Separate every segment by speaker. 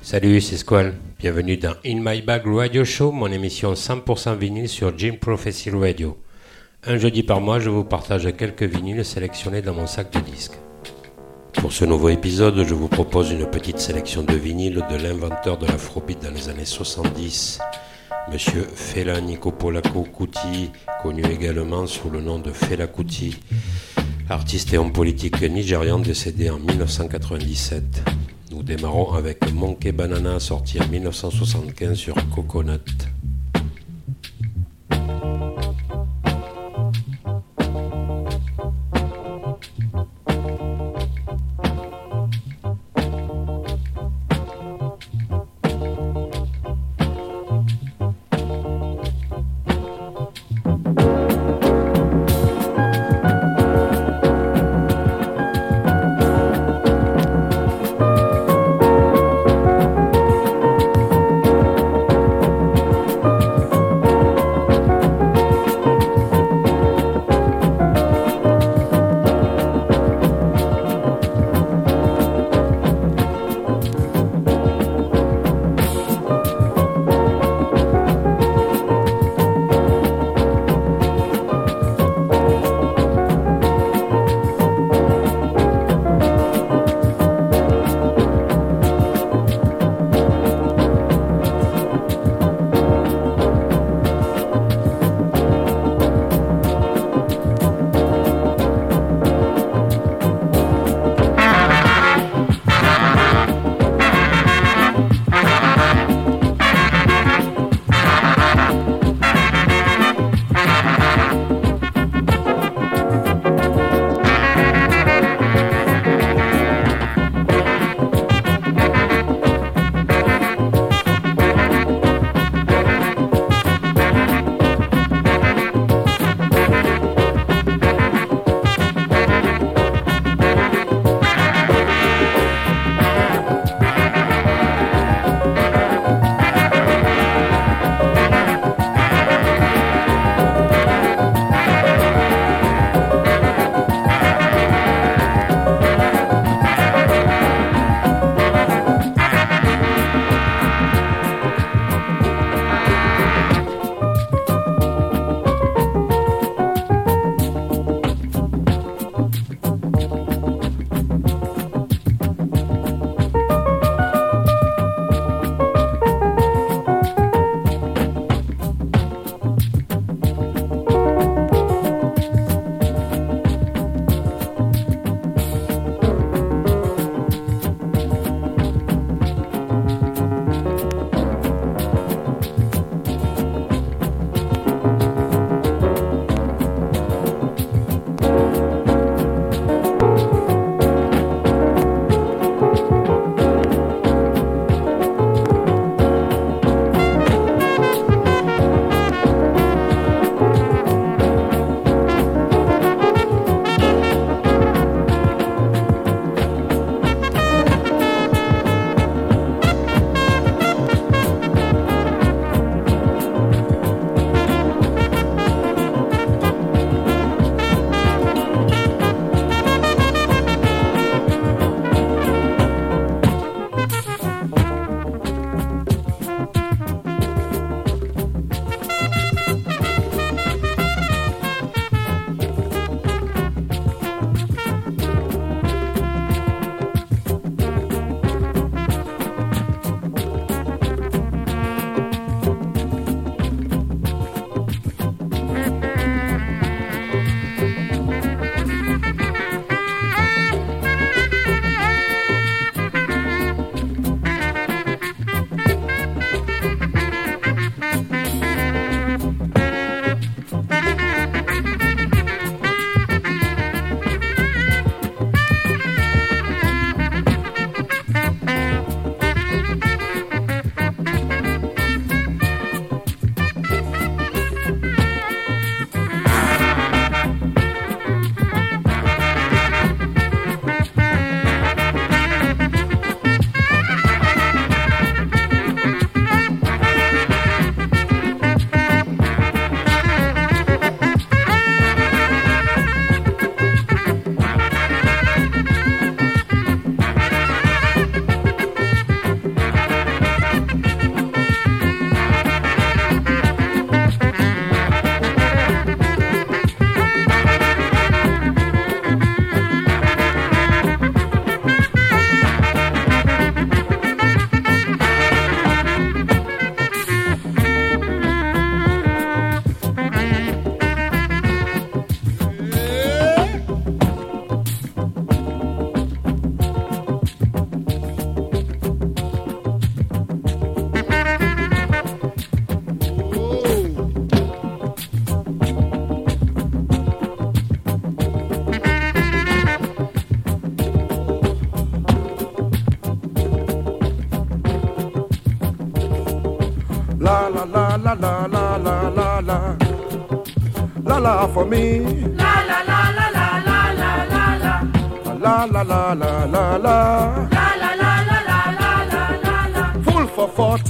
Speaker 1: Salut, c'est Squall. Bienvenue dans In My Bag Radio Show, mon émission 100% vinyle sur Jim Prophecy Radio. Un jeudi par mois, je vous partage quelques vinyles sélectionnés dans mon sac de disques. Pour ce nouveau épisode, je vous propose une petite sélection de vinyles de l'inventeur de l'afrobeat dans les années 70, Monsieur Fela Nicopolaco Kuti, connu également sous le nom de Fela Kuti, artiste et homme politique nigérian décédé en 1997. Nous démarrons avec Monkey Banana sorti en 1975 sur Coconut.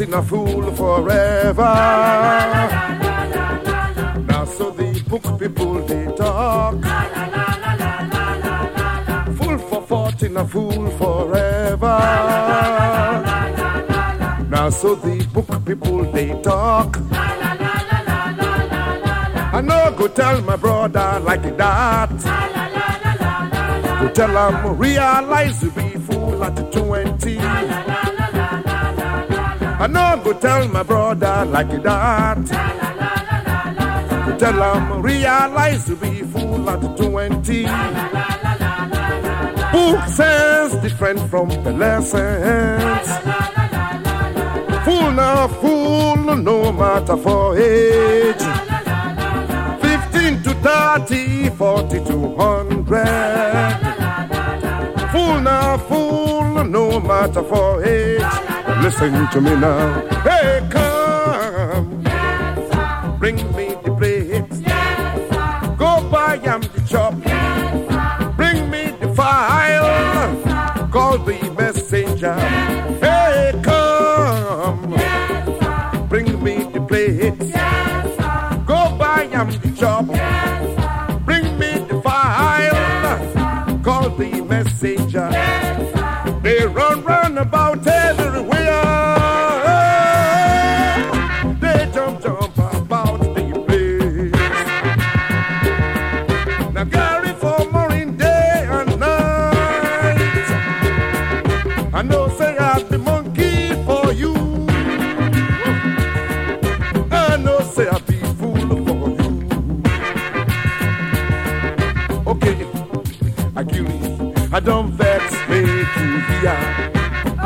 Speaker 2: been a fool forever. Now so the book people they talk. Fool for fortune, a fool forever. Now so the book people they talk. I know go tell my brother like that. Go tell him realize I know go tell my brother like that. Go tell him realize you be fool at 20. Book says different from the lessons. Fool now, fool, no matter for age. 15 to 30, 40 to 100. Fool now, fool, no matter for age. Listen to me now. Hey, come, bring me the plates. Go buy am the chop. Bring me the file. Call the messenger. Hey, come, bring me the plates. Go buy am the chop. Bring me the file. Call the messenger. They run round about I don't vex make you hear.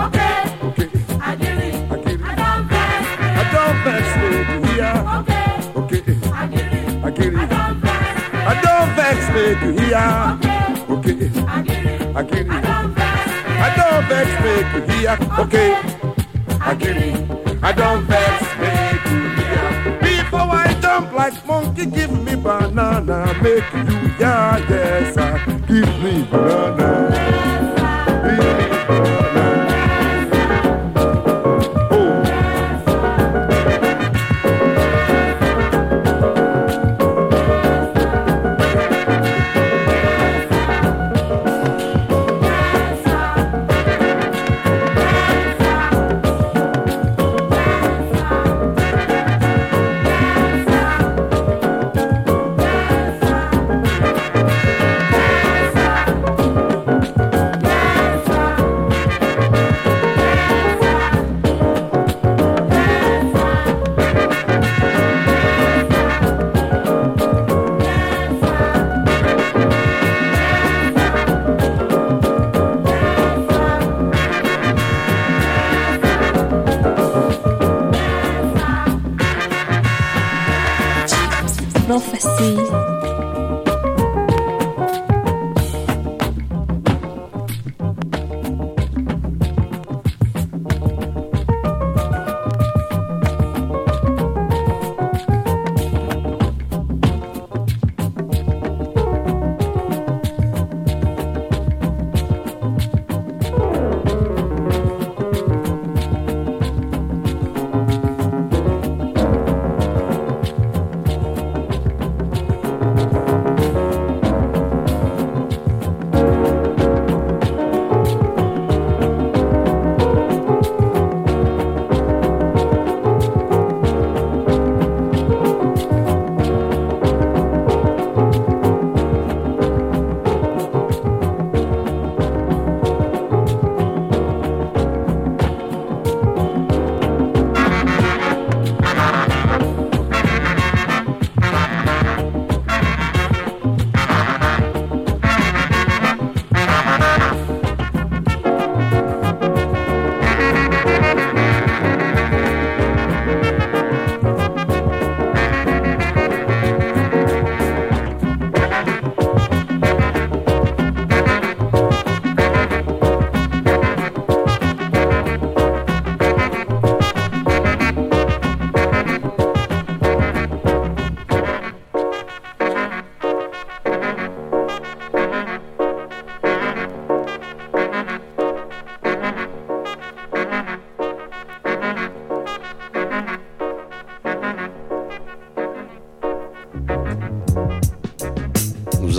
Speaker 3: Okay,
Speaker 2: Okay,
Speaker 3: I get it.
Speaker 2: I give you.
Speaker 3: I don't vex.
Speaker 2: I don't vex make you hear.
Speaker 3: Okay,
Speaker 2: Okay,
Speaker 3: I get it.
Speaker 2: I give
Speaker 3: I don't vex.
Speaker 2: I don't vex make you hear.
Speaker 3: Okay,
Speaker 2: Okay,
Speaker 3: I get it.
Speaker 2: I give
Speaker 3: I
Speaker 2: you.
Speaker 3: don't vex.
Speaker 2: I don't vex make you hear. Okay, I give you. I don't vex make you hear. Before I jump like monkey, give me make you yeah yes, give me banana.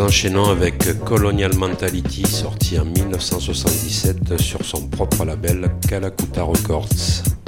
Speaker 1: Enchaînons avec Colonial Mentality, sorti en 1977 sur son propre label Kalakuta Records.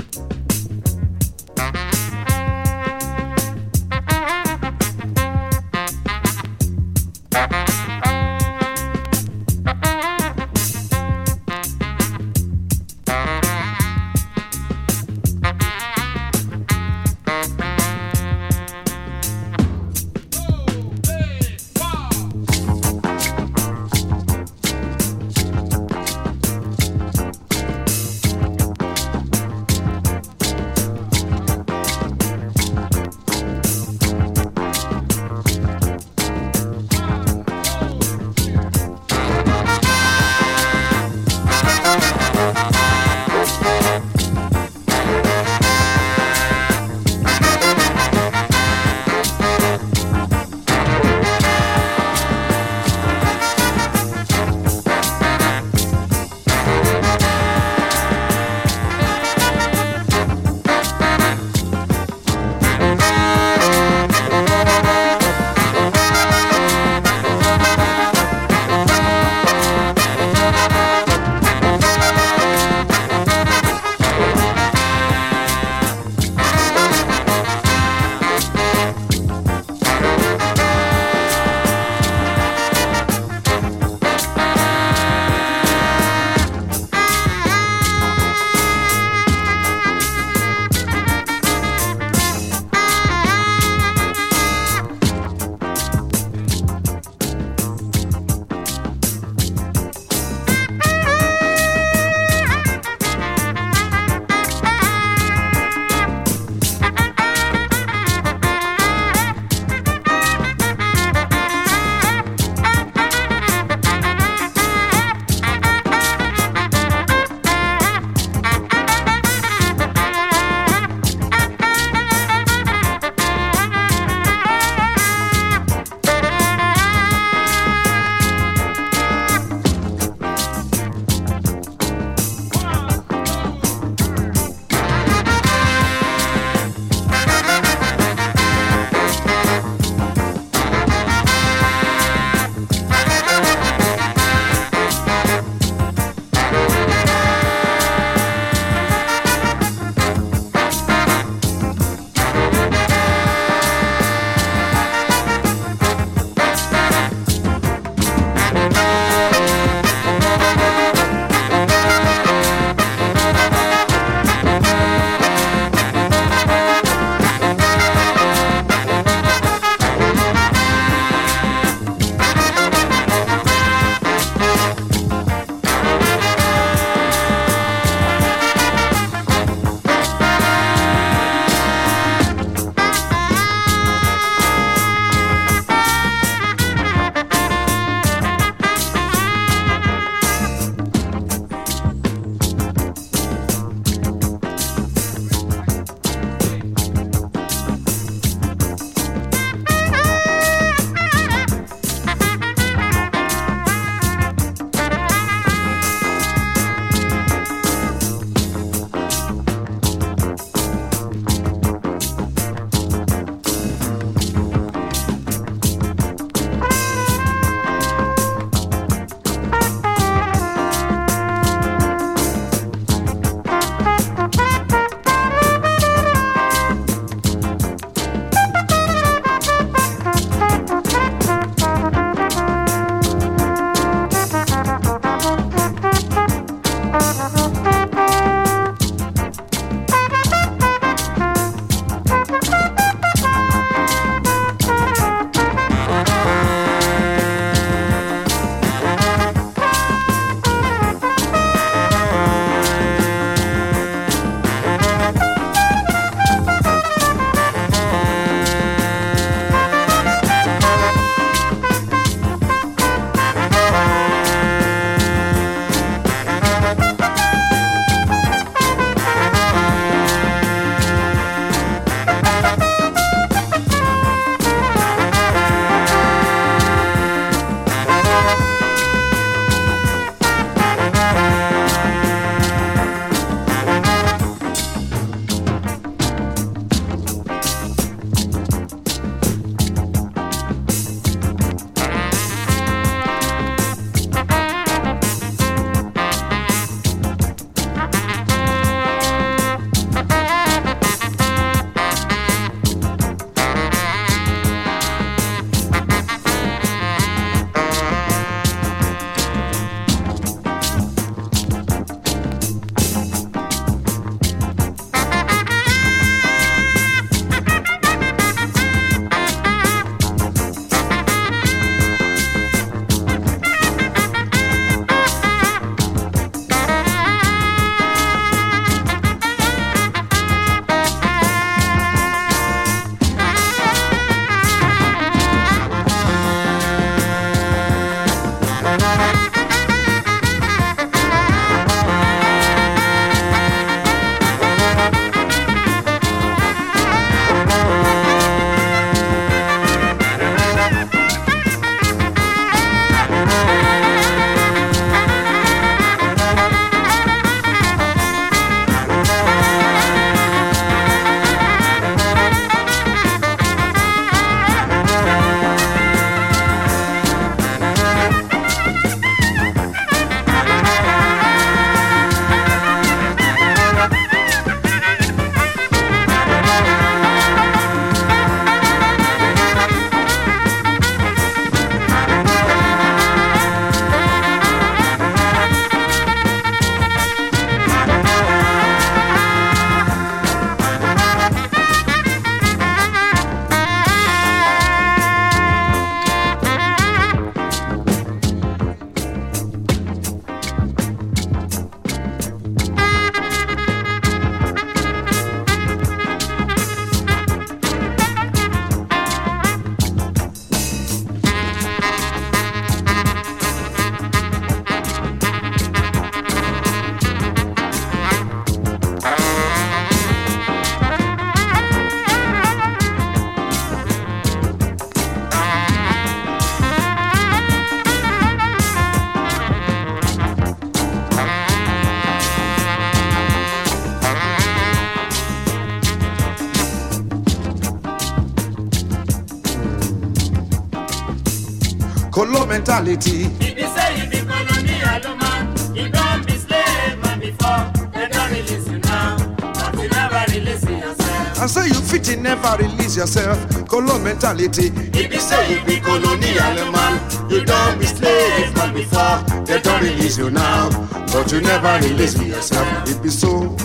Speaker 2: Colo mentality.
Speaker 3: If you say you be colonial man, you don't be slave man before. They don't release you now, but you never release yourself.
Speaker 2: I say you fit in never release yourself. Colo mentality.
Speaker 3: If you say you be colonial man, you don't be slave man before.
Speaker 2: They don't release you now, but you never release yourself. It be so.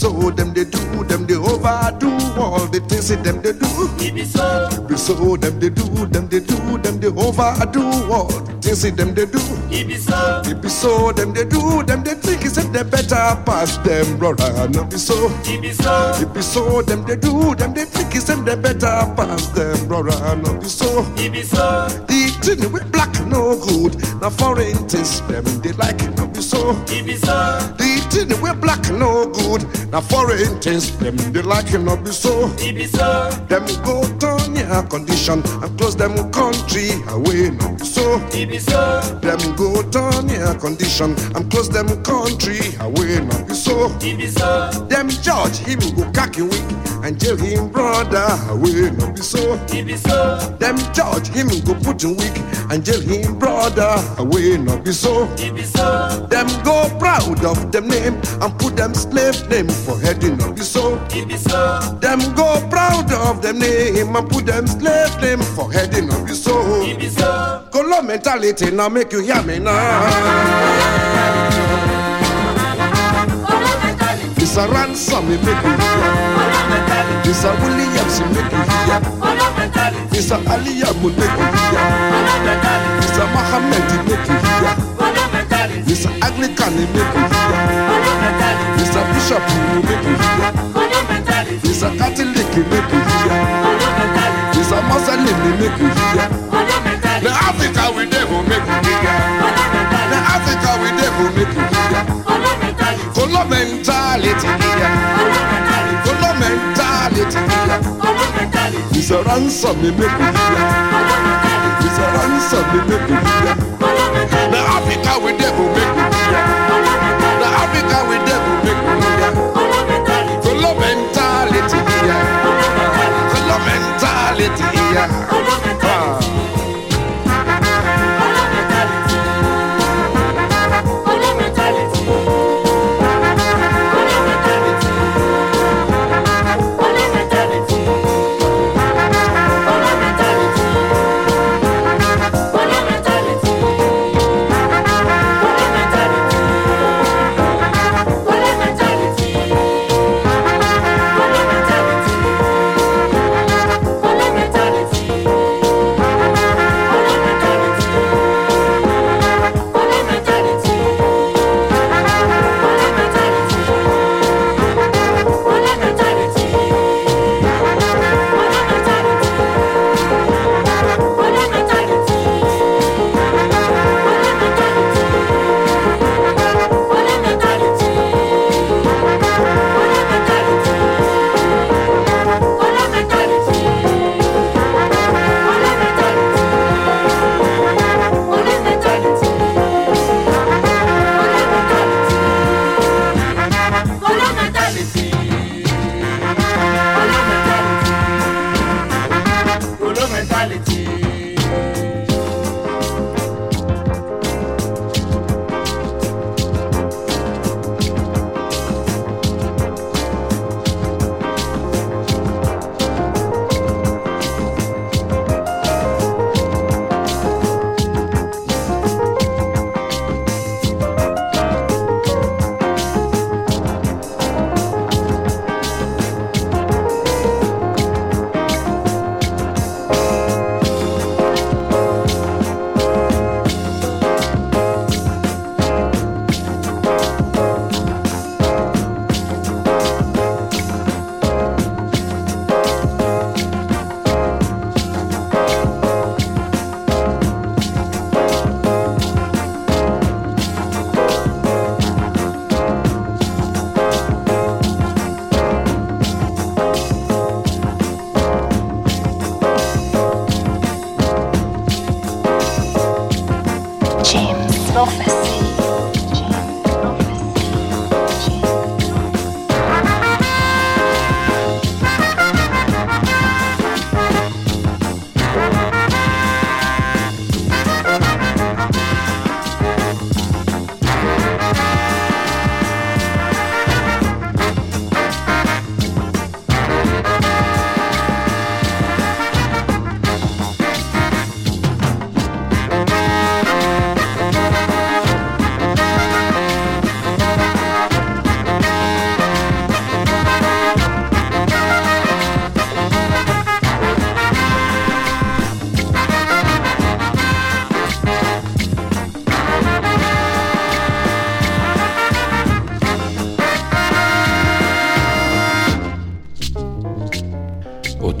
Speaker 2: It be so. Them they do. Them they overdo all the things that them they do.
Speaker 3: If you so,
Speaker 2: It be so. Them they do. Them they do. Them they overdo all the things that them they do.
Speaker 3: if you so,
Speaker 2: It be so. Them they do. Them they think is that they better pass them, brother. No be so.
Speaker 3: if you so,
Speaker 2: It be so. Them they do. Them they think is that they better pass them, brother. No be so.
Speaker 3: if you so,
Speaker 2: The thing with black no good. Now foreign things them they like it no be so.
Speaker 3: if you so,
Speaker 2: The thing with black no good. Now foreign things them they like it no be so.
Speaker 3: if be so,
Speaker 2: Them go turn your condition and close them country away no be so.
Speaker 3: if be so,
Speaker 2: Them go turn your condition and close them country away no be so.
Speaker 3: if be so,
Speaker 2: Them judge him go cocky weak and jail him brother away no be so.
Speaker 3: if you so,
Speaker 2: Them judge him go put him weak and jail him brother away no be so.
Speaker 3: if you so,
Speaker 2: Them go proud of them name and put them slave name for heading up be so.
Speaker 3: if you so,
Speaker 2: Them go proud of them name and put them slave name for heading up be so.
Speaker 3: if so,
Speaker 2: Color mentality now make you hear me now. This a Ransome me make you hear. This a Williams me make you hear. This a Aliyah me make you hear. This a Muhammad me make you hear. Me make you hear. A Bishop me make you hear. A Catholic me make you hear. A Muslim me make you hear. The Africa we dey make you hear. The Africa we dey make you hear. Color mentality here. Color mentality. This a Ransome me make you hear. A Ransome me make you hear. The Africa we dey make you hear. Africa we go make mentality mentality.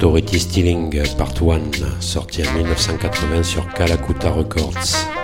Speaker 1: Authority Stealing Part 1, sorti en 1980 sur Kalakuta Records.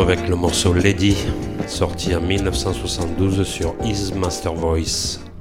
Speaker 1: Avec le morceau Lady, sorti en 1972 sur His Master Voice.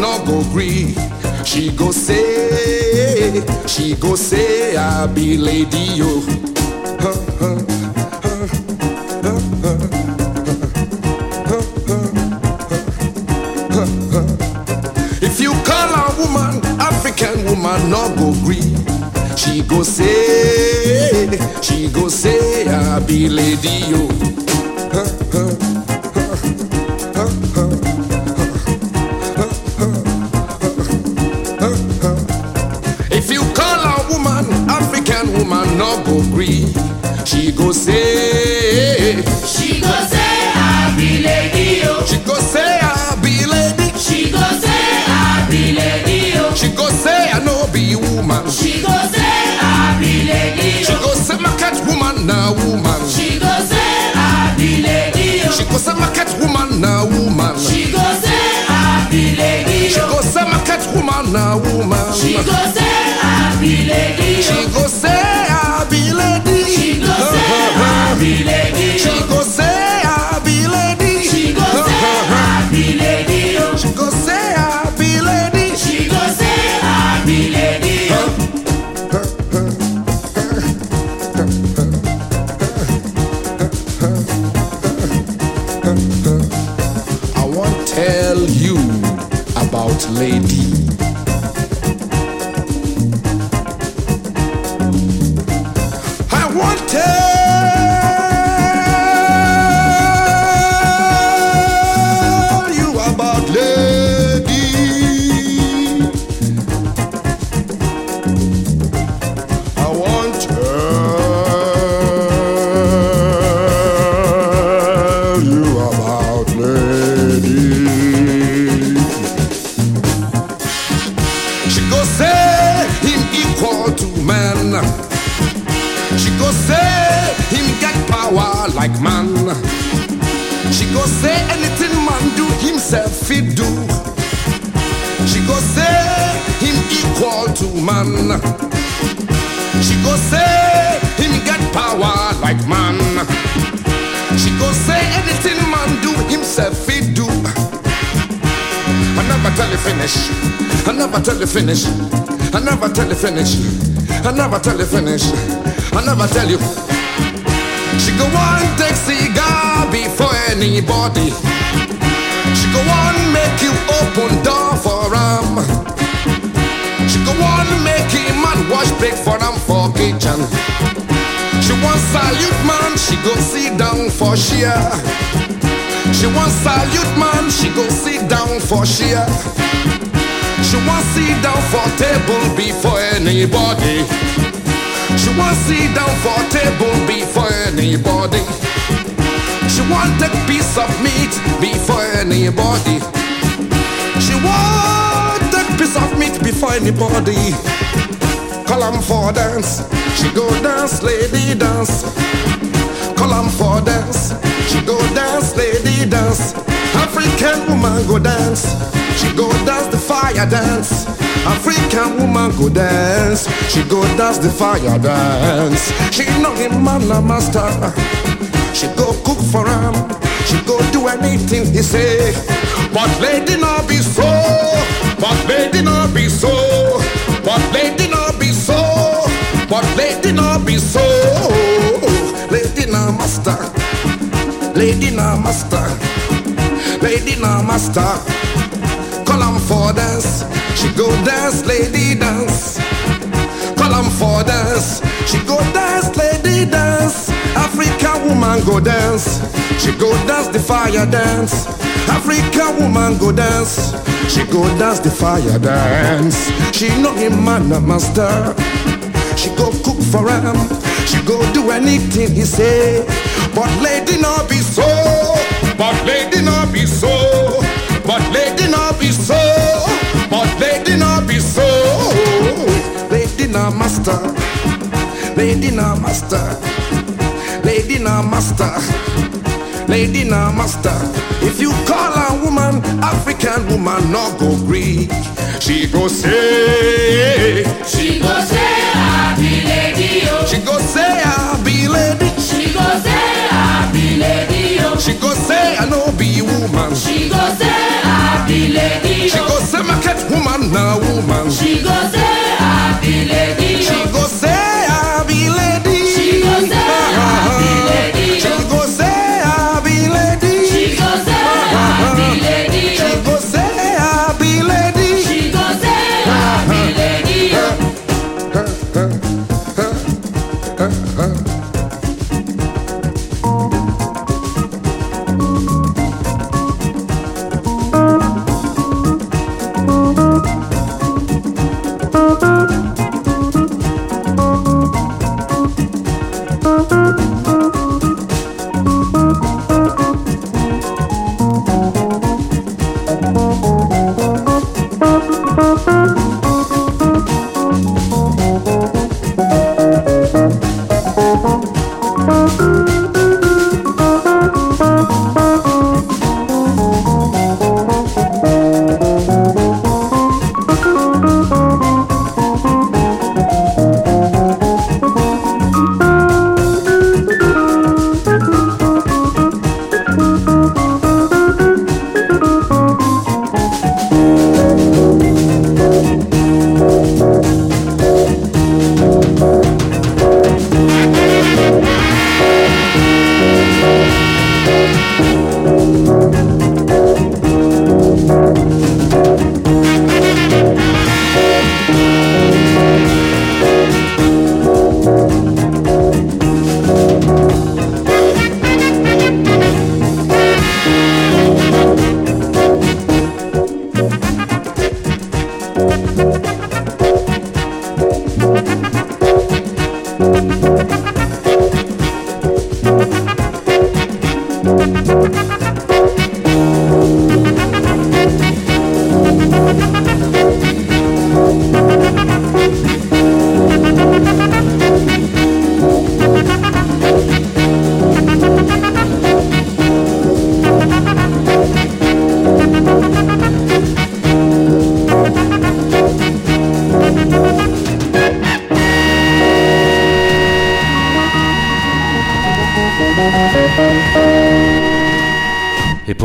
Speaker 2: No go gree. She go say, she go say, I be lady yo. If you call a woman African woman, no go gree. She go say, she go say, I be lady yo. Woman. Finish. I never tell you finish. I never tell you. She go on take cigar before anybody. She go on make you open door for him. She go on make him man wash break for him for kitchen. She want salute man, she go sit down for share. She want salute man, she go sit down for share. She want sit down for table before anybody. She want sit down for table before anybody. She want take piece of meat before anybody. She want take piece of meat before anybody. Call 'em for dance. She go dance, lady dance. Call 'em for dance. She go dance, lady dance. African woman go dance. She go dance the fire dance. African woman go dance. She go dance the fire dance. She know him man a master. She go cook for him. She go do anything he say. But lady not be so. But lady not be so. But lady not be so. But lady not be so. Lady not master. Lady not master. Lady not master. Call him for dance. She go dance, lady dance. Call him for dance. She go dance, lady dance. African woman go dance. She go dance the fire dance. African woman go dance. She go dance the fire dance. She know him man a master. She go cook for him. She go do anything he say. But lady not be so. But lady not be master. Lady not master. Lady not master. Lady not master. If you call a woman African woman, no go Greek. She go
Speaker 4: say,
Speaker 2: She go say I be lady oh.
Speaker 4: she go say I be lady.
Speaker 2: She go say I be lady oh.
Speaker 4: She go say I no be woman.
Speaker 2: She go say I be lady
Speaker 4: She
Speaker 2: oh.
Speaker 4: go say market woman na woman.
Speaker 2: She go say I be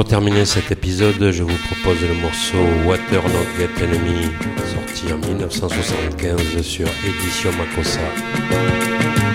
Speaker 1: pour terminer cet épisode, je vous propose le morceau Water Not Get Enemy, sorti en 1975 sur Édition Makossa.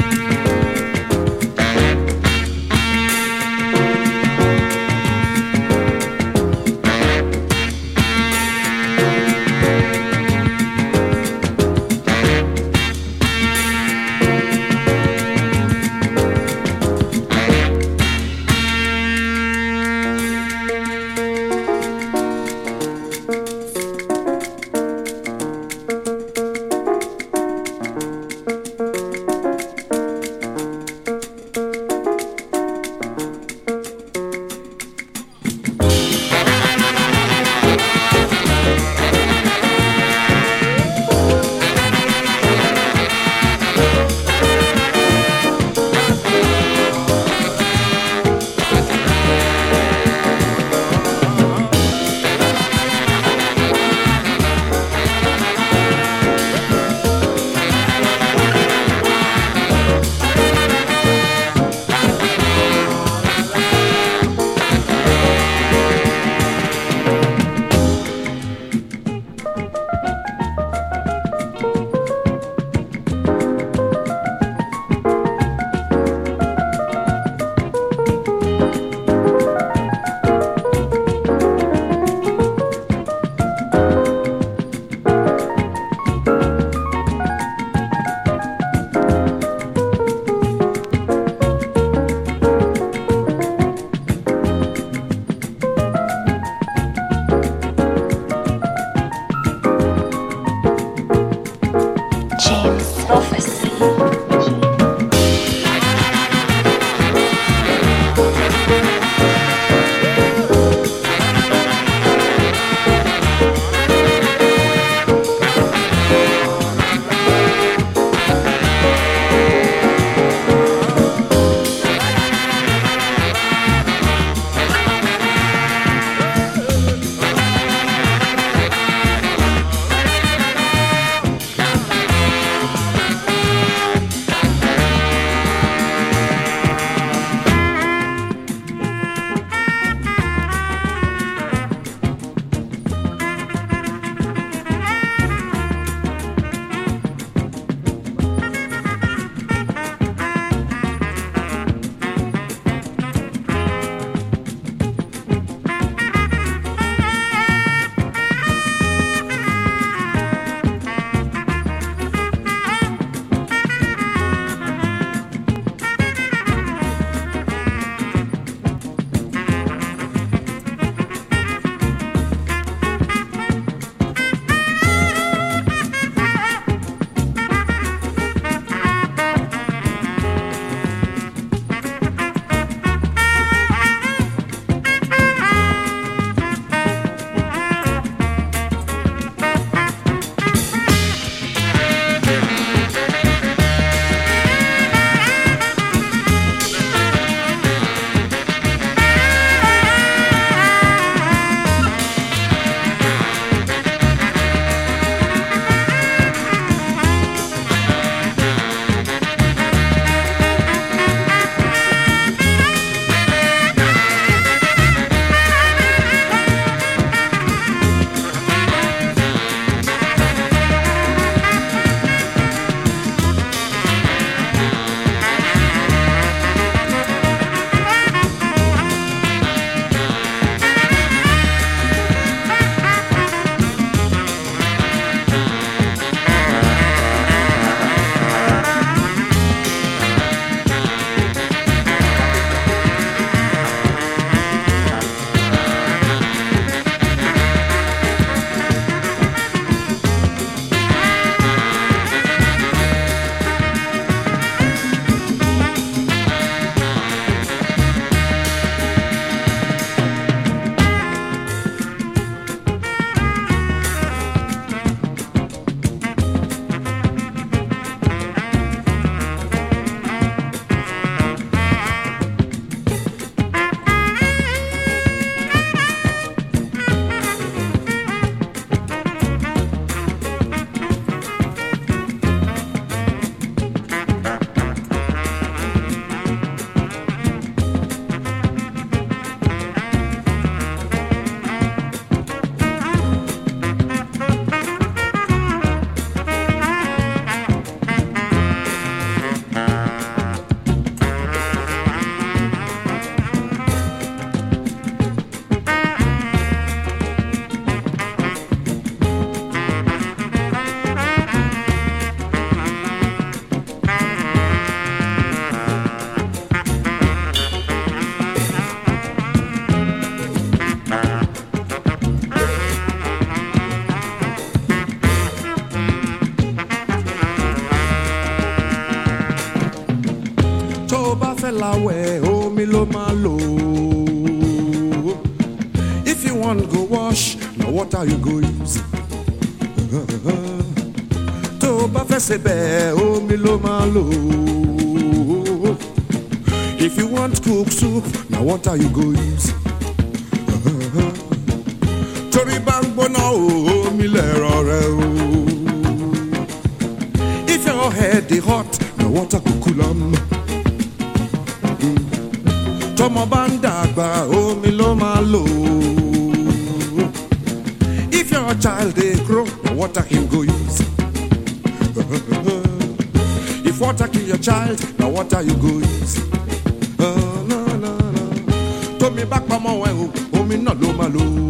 Speaker 2: Use. Tó bá fẹ́ ṣe bẹ́ẹ̀. If you want cook soup, na water you go use. Torí bá ń gbóná o, omi lẹ̀rọ rẹ o. If your head dey hot, na water go cool am. Tọmọ bá dàgbà, Kill your child, Now what are you go use. Ah, na, na, na. Tómi bá pamọ́ ẹ o, omi náà ló máa lò.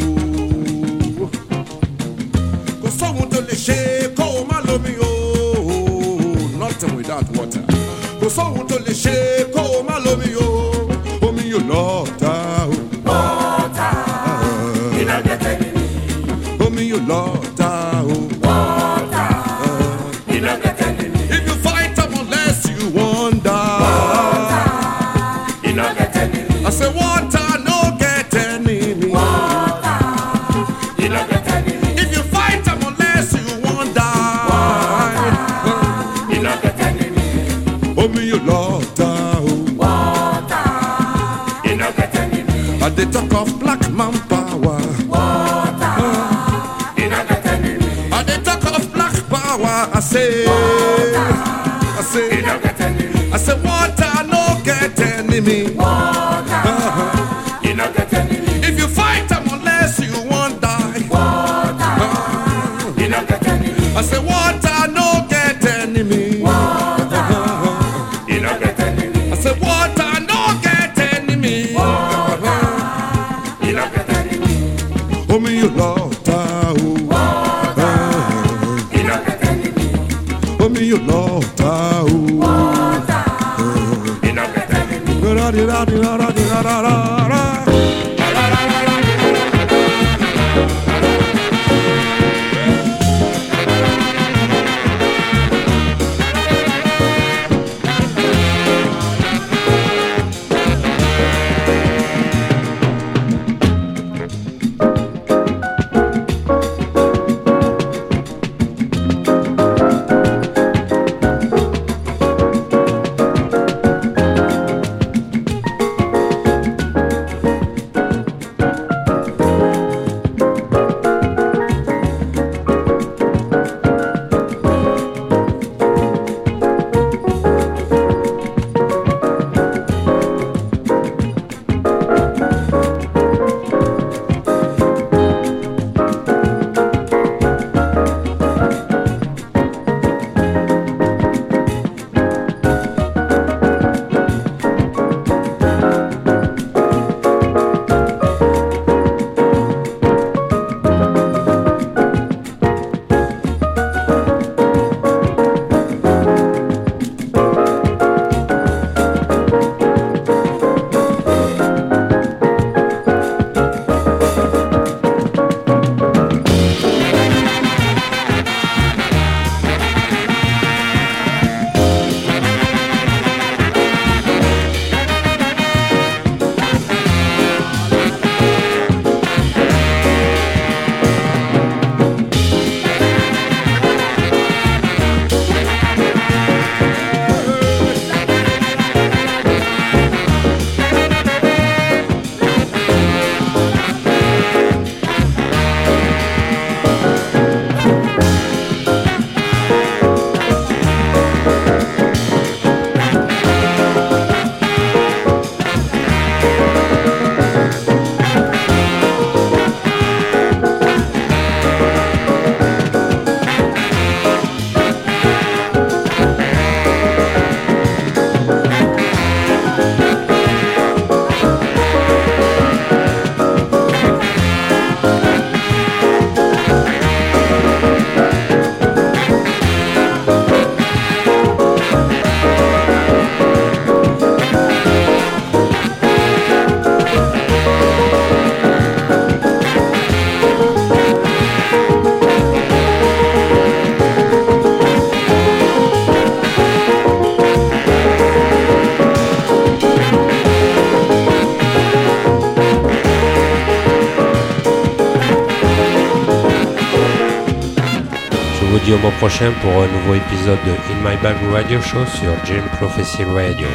Speaker 2: I say, I say, I say water no get enemy. Uh-huh. If you fight unless you die. Uh-huh. I say water
Speaker 1: prochain pour un nouveau épisode de In My Bag Radio Show sur Jim Prophecy Radio.